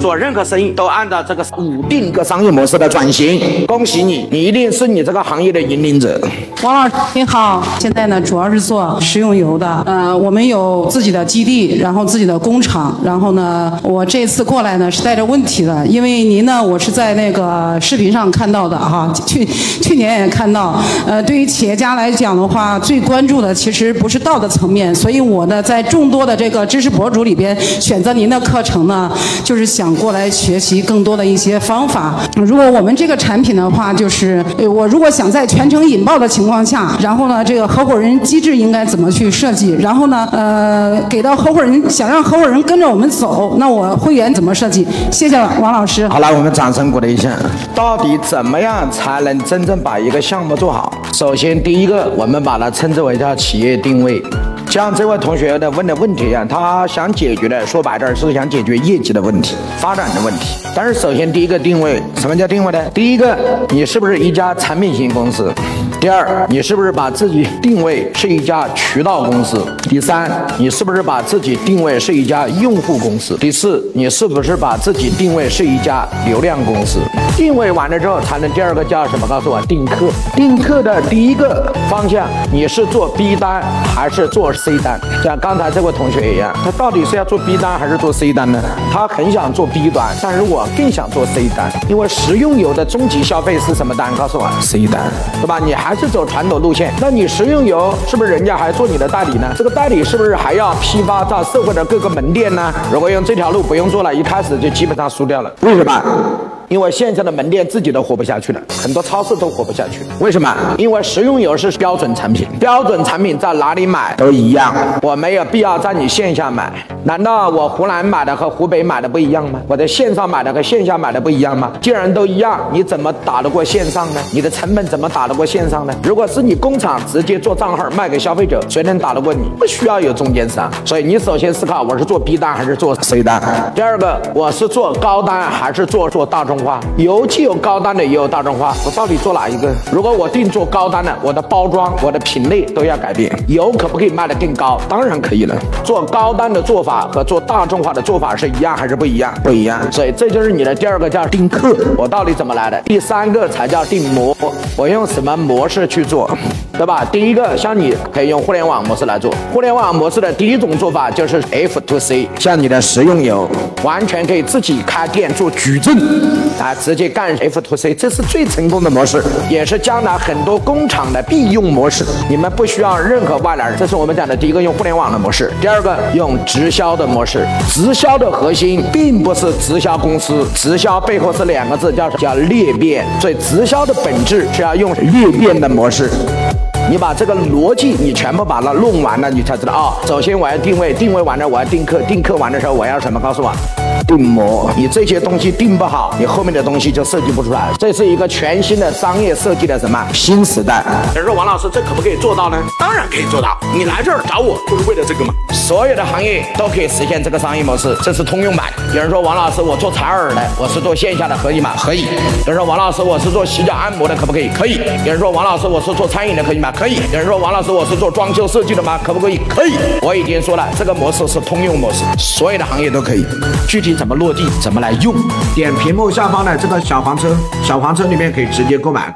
做任何生意都按照这个五定个商业模式的转型。恭喜你，你一定是你这个行业的引领者。王老师您好，现在呢主要是做食用油的，呃，我们有自己的基地，然后自己的工厂，然后呢，我这次过来呢是带着问题的，因为您呢我是在那个视频上看到的哈，去去年也看到，呃，对于企业家来讲的话，最关注的其实不是道德层面，所以我呢在众多的这个知识博主里边选择您的课程呢，就是想过来学习更多的一些方法。如果我们这个产品的话，就是我如果想在全程引爆的情况下，然后呢，这个合伙人机制应该怎么去设计？然后呢，呃，给到合伙人想让合伙人跟着我们走，那我会员怎么设计？谢谢王老师。好了，我们掌声鼓励一下。到底怎么样才能真正把一个项目做好？首先，第一个，我们把它称之为叫企业定位。像这位同学的问的问题一样，他想解决的，说白点是想解决业绩的问题、发展的问题。但是，首先第一个定位，什么叫定位呢？第一个，你是不是一家产品型公司？第二，你是不是把自己定位是一家渠道公司？第三，你是不是把自己定位是一家用户公司？第四，你是不是把自己定位是一家流量公司？定位完了之后，才能第二个叫什么？告诉我，定客。定客的第一个方向，你是做 B 单还是做 C 单？像刚才这位同学一样，他到底是要做 B 单还是做 C 单呢？他很想做 B 端，但是我更想做 C 单，因为食用油的终极消费是什么单？告诉我，C 单，对吧？你还是走传统路线，那你食用油是不是人家还做你的代理呢？这个代理是不是还要批发到社会的各个门店呢？如果用这条路不用做了，一开始就基本上输掉了。为什么？因为线下的门店自己都活不下去了，很多超市都活不下去。为什么？因为食用油是标准产品，标准产品在哪里买都一样，我没有必要在你线下买。难道我湖南买的和湖北买的不一样吗？我在线上买的和线下买的不一样吗？既然都一样，你怎么打得过线上呢？你的成本怎么打得过线上呢？如果是你工厂直接做账号卖给消费者，谁能打得过你？不需要有中间商。所以你首先思考，我是做 B 单还是做 C 单？第二个，我是做高单还是做做大众化？油既有高端的，也有大众化，我到底做哪一个？如果我定做高端的，我的包装、我的品类都要改变。油可不可以卖得更高？当然可以了。做高端的做法和做大众化的做法是一样还是不一样？不一样。所以这就是你的第二个叫定客，我到底怎么来的？第三个才叫定模，我用什么模式去做，对吧？第一个像你可以用互联网模式来做，互联网模式的第一种做法就是 F to C，像你的食用油，完全可以自己开店做矩阵啊。直接干 F to C，这是最成功的模式，也是将来很多工厂的必用模式。你们不需要任何外来人，这是我们讲的第一个用互联网的模式。第二个用直销的模式，直销的核心并不是直销公司，直销背后是两个字，叫叫裂变。所以直销的本质是要用裂变的模式。你把这个逻辑你全部把它弄完了，你才知道啊。首先我要定位，定位完了我要定课，定课完的时候我要什么？告诉我。定模，你这些东西定不好，你后面的东西就设计不出来。这是一个全新的商业设计的什么新时代？有人说王老师，这可不可以做到呢？当然可以做到。你来这儿找我就是为了这个吗？所有的行业都可以实现这个商业模式，这是通用版。有人说王老师，我做采耳的，我是做线下的，可以吗？可以。有人说王老师，我是做洗脚按摩的，可不可以？可以。有人说王老师，我是做餐饮的，可以吗？可以。有人说王老师，我是做装修设计的吗？可不可以？可以。我已经说了，这个模式是通用模式，所有的行业都可以。具体怎么落地，怎么来用？点屏幕下方的这个小黄车，小黄车里面可以直接购买。